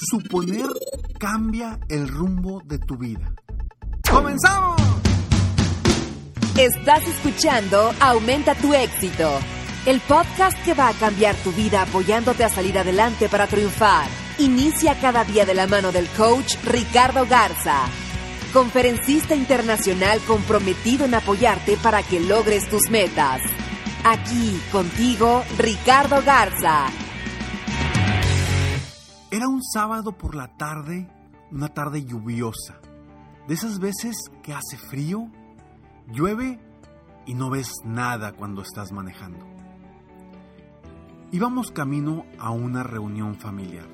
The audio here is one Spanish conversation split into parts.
Suponer cambia el rumbo de tu vida. ¡Comenzamos! Estás escuchando Aumenta tu éxito, el podcast que va a cambiar tu vida apoyándote a salir adelante para triunfar. Inicia cada día de la mano del coach Ricardo Garza, conferencista internacional comprometido en apoyarte para que logres tus metas. Aquí contigo, Ricardo Garza. Era un sábado por la tarde, una tarde lluviosa. De esas veces que hace frío, llueve y no ves nada cuando estás manejando. Íbamos camino a una reunión familiar,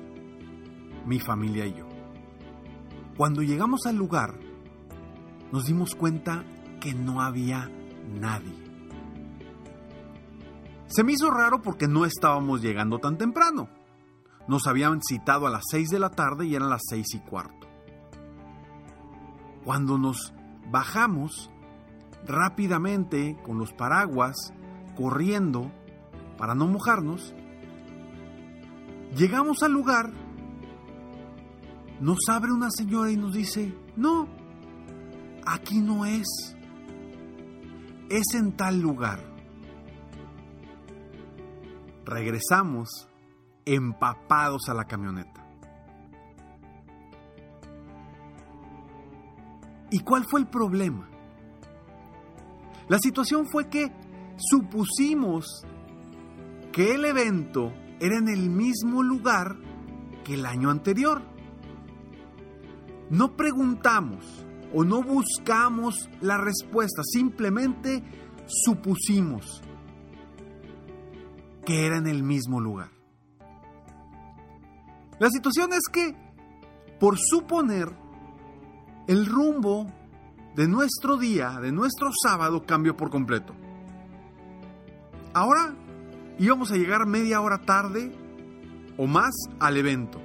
mi familia y yo. Cuando llegamos al lugar, nos dimos cuenta que no había nadie. Se me hizo raro porque no estábamos llegando tan temprano. Nos habían citado a las 6 de la tarde y eran las seis y cuarto. Cuando nos bajamos, rápidamente, con los paraguas, corriendo, para no mojarnos, llegamos al lugar, nos abre una señora y nos dice, no, aquí no es, es en tal lugar. Regresamos empapados a la camioneta. ¿Y cuál fue el problema? La situación fue que supusimos que el evento era en el mismo lugar que el año anterior. No preguntamos o no buscamos la respuesta, simplemente supusimos que era en el mismo lugar. La situación es que, por suponer, el rumbo de nuestro día, de nuestro sábado, cambió por completo. Ahora íbamos a llegar media hora tarde o más al evento.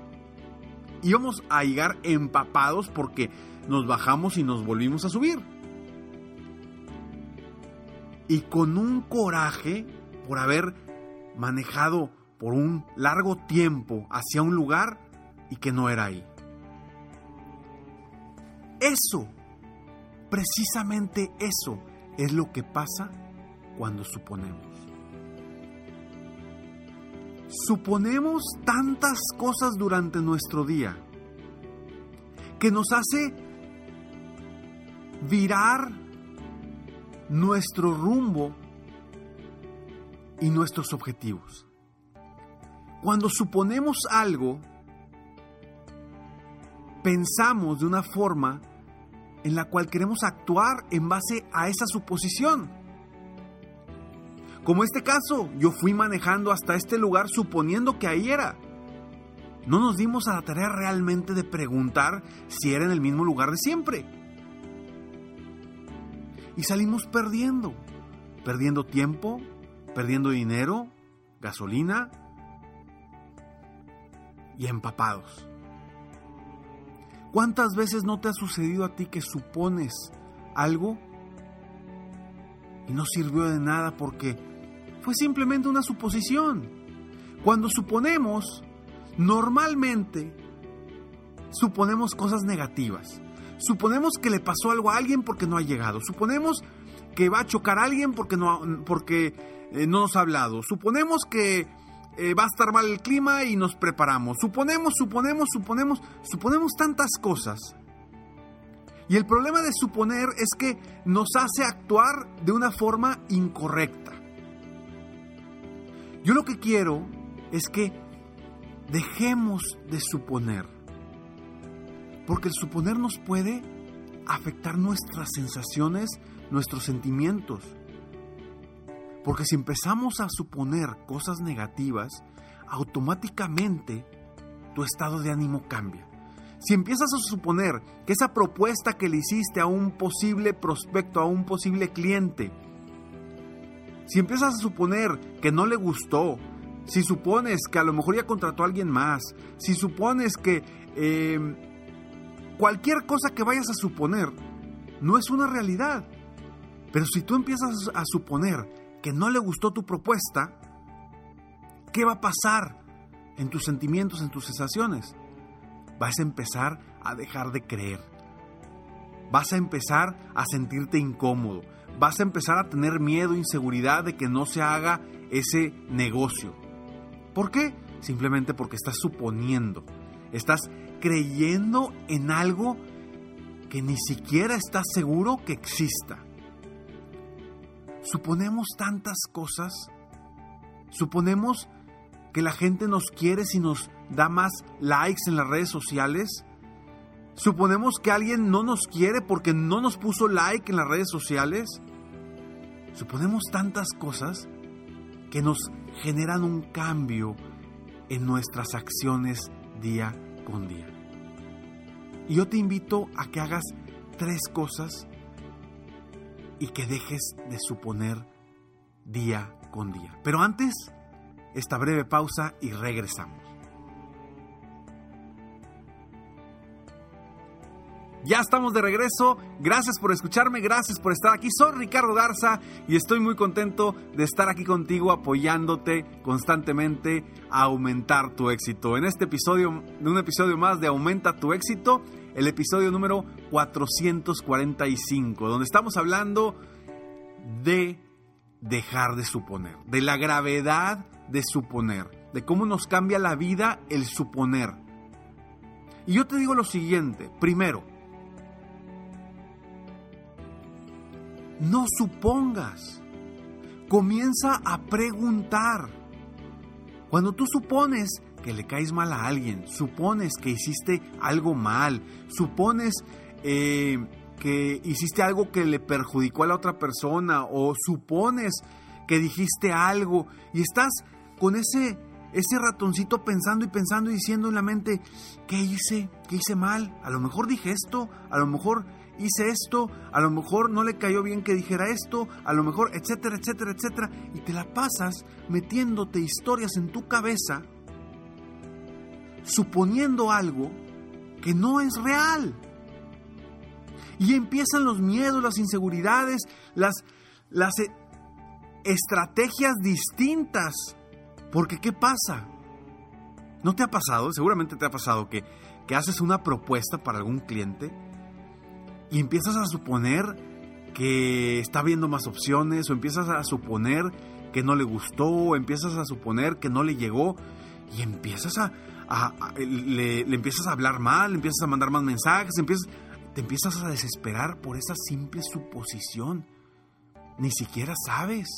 Íbamos a llegar empapados porque nos bajamos y nos volvimos a subir. Y con un coraje por haber manejado por un largo tiempo hacia un lugar y que no era ahí. Eso, precisamente eso, es lo que pasa cuando suponemos. Suponemos tantas cosas durante nuestro día que nos hace virar nuestro rumbo y nuestros objetivos. Cuando suponemos algo, pensamos de una forma en la cual queremos actuar en base a esa suposición. Como este caso, yo fui manejando hasta este lugar suponiendo que ahí era. No nos dimos a la tarea realmente de preguntar si era en el mismo lugar de siempre. Y salimos perdiendo, perdiendo tiempo, perdiendo dinero, gasolina y empapados. ¿Cuántas veces no te ha sucedido a ti que supones algo y no sirvió de nada porque fue simplemente una suposición? Cuando suponemos, normalmente suponemos cosas negativas. Suponemos que le pasó algo a alguien porque no ha llegado. Suponemos que va a chocar a alguien porque no, porque, eh, no nos ha hablado. Suponemos que eh, va a estar mal el clima y nos preparamos. Suponemos, suponemos, suponemos, suponemos tantas cosas. Y el problema de suponer es que nos hace actuar de una forma incorrecta. Yo lo que quiero es que dejemos de suponer. Porque el suponer nos puede afectar nuestras sensaciones, nuestros sentimientos. Porque si empezamos a suponer cosas negativas, automáticamente tu estado de ánimo cambia. Si empiezas a suponer que esa propuesta que le hiciste a un posible prospecto, a un posible cliente, si empiezas a suponer que no le gustó, si supones que a lo mejor ya contrató a alguien más, si supones que em, cualquier cosa que vayas a suponer no es una realidad. Pero si tú empiezas a suponer que no le gustó tu propuesta, ¿qué va a pasar en tus sentimientos, en tus sensaciones? Vas a empezar a dejar de creer. Vas a empezar a sentirte incómodo. Vas a empezar a tener miedo, inseguridad de que no se haga ese negocio. ¿Por qué? Simplemente porque estás suponiendo. Estás creyendo en algo que ni siquiera estás seguro que exista. Suponemos tantas cosas. Suponemos que la gente nos quiere si nos da más likes en las redes sociales. Suponemos que alguien no nos quiere porque no nos puso like en las redes sociales. Suponemos tantas cosas que nos generan un cambio en nuestras acciones día con día. Y yo te invito a que hagas tres cosas y que dejes de suponer día con día. Pero antes, esta breve pausa y regresamos. Ya estamos de regreso. Gracias por escucharme, gracias por estar aquí. Soy Ricardo Garza y estoy muy contento de estar aquí contigo apoyándote constantemente a aumentar tu éxito. En este episodio, un episodio más de Aumenta tu éxito, el episodio número 445, donde estamos hablando de dejar de suponer, de la gravedad de suponer, de cómo nos cambia la vida el suponer. Y yo te digo lo siguiente, primero, no supongas, comienza a preguntar. Cuando tú supones que le caes mal a alguien, supones que hiciste algo mal, supones eh, que hiciste algo que le perjudicó a la otra persona o supones que dijiste algo y estás con ese, ese ratoncito pensando y pensando y diciendo en la mente, ¿qué hice? ¿Qué hice mal? A lo mejor dije esto, a lo mejor hice esto, a lo mejor no le cayó bien que dijera esto, a lo mejor, etcétera, etcétera, etcétera, y te la pasas metiéndote historias en tu cabeza suponiendo algo que no es real. Y empiezan los miedos, las inseguridades, las, las e, estrategias distintas. Porque ¿qué pasa? ¿No te ha pasado? Seguramente te ha pasado que, que haces una propuesta para algún cliente y empiezas a suponer que está viendo más opciones o empiezas a suponer que no le gustó o empiezas a suponer que no le llegó y empiezas a, le, empiezas a hablar mal, le empiezas a mandar más mensajes, empiezas, te empiezas a desesperar por esa simple suposición. Ni siquiera sabes.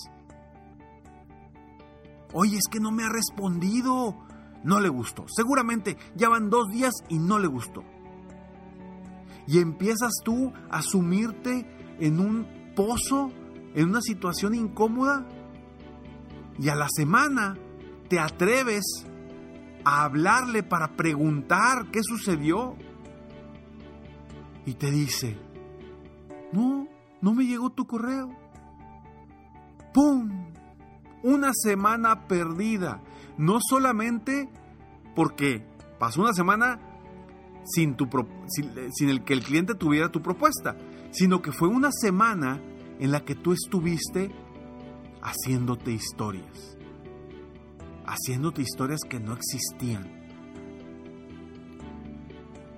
Oye, es que no me ha respondido. No le gustó. Seguramente ya van dos días y no le gustó. Y empiezas tú a sumirte en un pozo, en una situación incómoda. Y a la semana te atreves a hablarle para preguntar qué sucedió. Y te dice, no, no me llegó tu correo. ¡Pum! Una semana perdida. No solamente porque pasó una semana sin, tu, sin el que el cliente tuviera tu propuesta, sino que fue una semana en la que tú estuviste haciéndote historias haciéndote historias que no existían.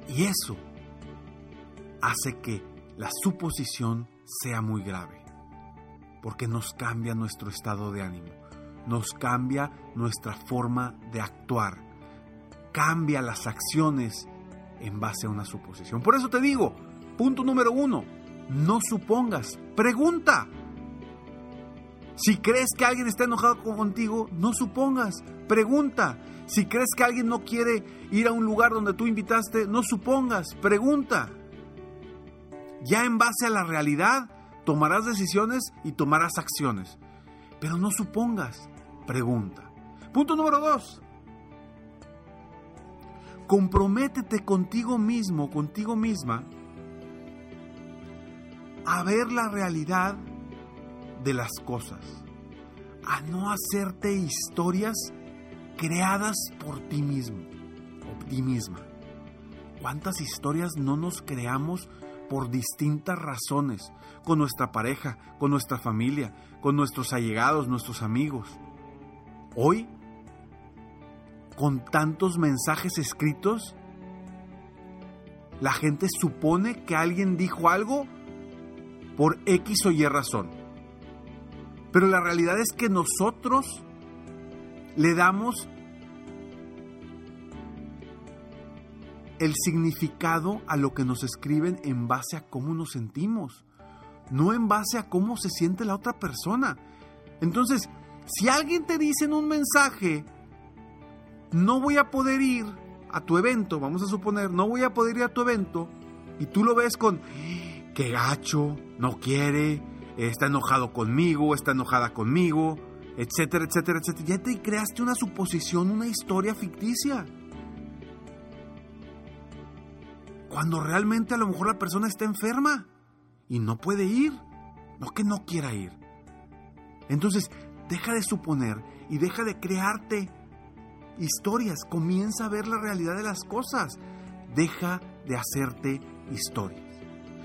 Y eso hace que la suposición sea muy grave, porque nos cambia nuestro estado de ánimo, nos cambia nuestra forma de actuar, cambia las acciones en base a una suposición. Por eso te digo, punto número uno, no supongas, pregunta. Si crees que alguien está enojado contigo, no supongas, pregunta. Si crees que alguien no quiere ir a un lugar donde tú invitaste, no supongas, pregunta. Ya en base a la realidad, tomarás decisiones y tomarás acciones. Pero no supongas, pregunta. Punto número dos. Comprométete contigo mismo, contigo misma, a ver la realidad de las cosas, a no hacerte historias creadas por ti mismo o ti misma. ¿Cuántas historias no nos creamos por distintas razones? Con nuestra pareja, con nuestra familia, con nuestros allegados, nuestros amigos. Hoy, con tantos mensajes escritos, la gente supone que alguien dijo algo por X o Y razón. Pero la realidad es que nosotros le damos el significado a lo que nos escriben en base a cómo nos sentimos, no en base a cómo se siente la otra persona. Entonces, si alguien te dice en un mensaje, no voy a poder ir a tu evento, vamos a suponer, no voy a poder ir a tu evento, y tú lo ves con, qué gacho, no quiere, está enojado conmigo, está enojada conmigo, etcétera, etcétera, etcétera. Ya te creaste una suposición, una historia ficticia. Cuando realmente a lo mejor la persona está enferma y no puede ir, no que no quiera ir. Entonces, deja de suponer y deja de crearte historias, comienza a ver la realidad de las cosas, deja de hacerte historias.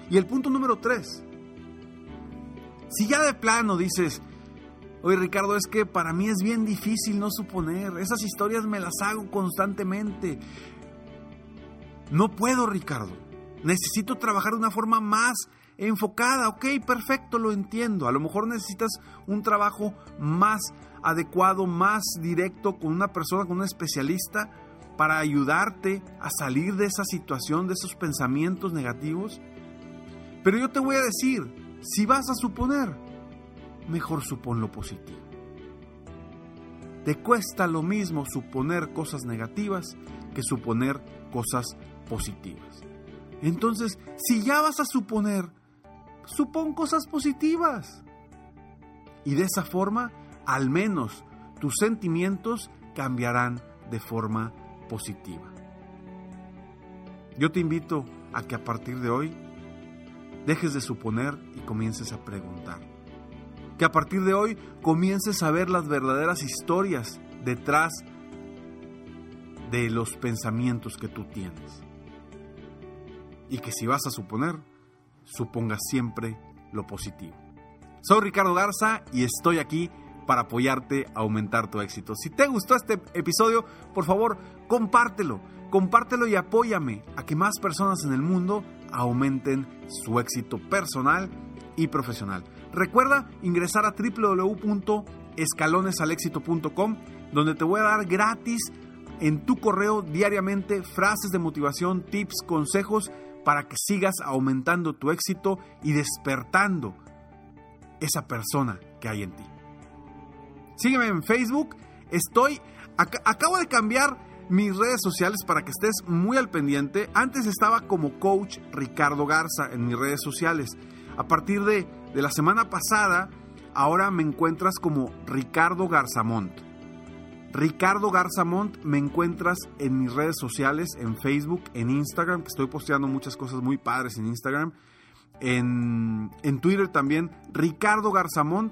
Y el punto número tres, si ya de plano dices, oye Ricardo, es que para mí es bien difícil no suponer, esas historias me las hago constantemente. No puedo, Ricardo. Necesito trabajar de una forma más enfocada. Ok, perfecto, lo entiendo. A lo mejor necesitas un trabajo más adecuado, más directo con una persona, con un especialista, para ayudarte a salir de esa situación, de esos pensamientos negativos. Pero yo te voy a decir, si vas a suponer, mejor supón lo positivo. Te cuesta lo mismo suponer cosas negativas que suponer cosas positivas. Entonces, si ya vas a suponer, supón cosas positivas. Y de esa forma, al menos tus sentimientos cambiarán de forma positiva. Yo te invito a que a partir de hoy dejes de suponer y comiences a preguntar. Que a partir de hoy comiences a ver las verdaderas historias detrás de los pensamientos que tú tienes. Y que si vas a suponer, supongas siempre lo positivo. Soy Ricardo Garza y estoy aquí para apoyarte a aumentar tu éxito. Si te gustó este episodio, por favor, compártelo. Compártelo y apóyame a que más personas en el mundo aumenten su éxito personal y profesional. Recuerda ingresar a www.escalonesalexito.com donde te voy a dar gratis en tu correo diariamente frases de motivación, tips, consejos para que sigas aumentando tu éxito y despertando esa persona que hay en ti. Sígueme en Facebook. Estoy acabo de cambiar mis redes sociales para que estés muy al pendiente. Antes estaba como coach Ricardo Garza en mis redes sociales. A partir de, de la semana pasada, ahora me encuentras como Ricardo Garzamont. Ricardo Garzamont me encuentras en mis redes sociales, en Facebook, en Instagram, que estoy posteando muchas cosas muy padres en Instagram. En, en Twitter también, Ricardo Garzamont.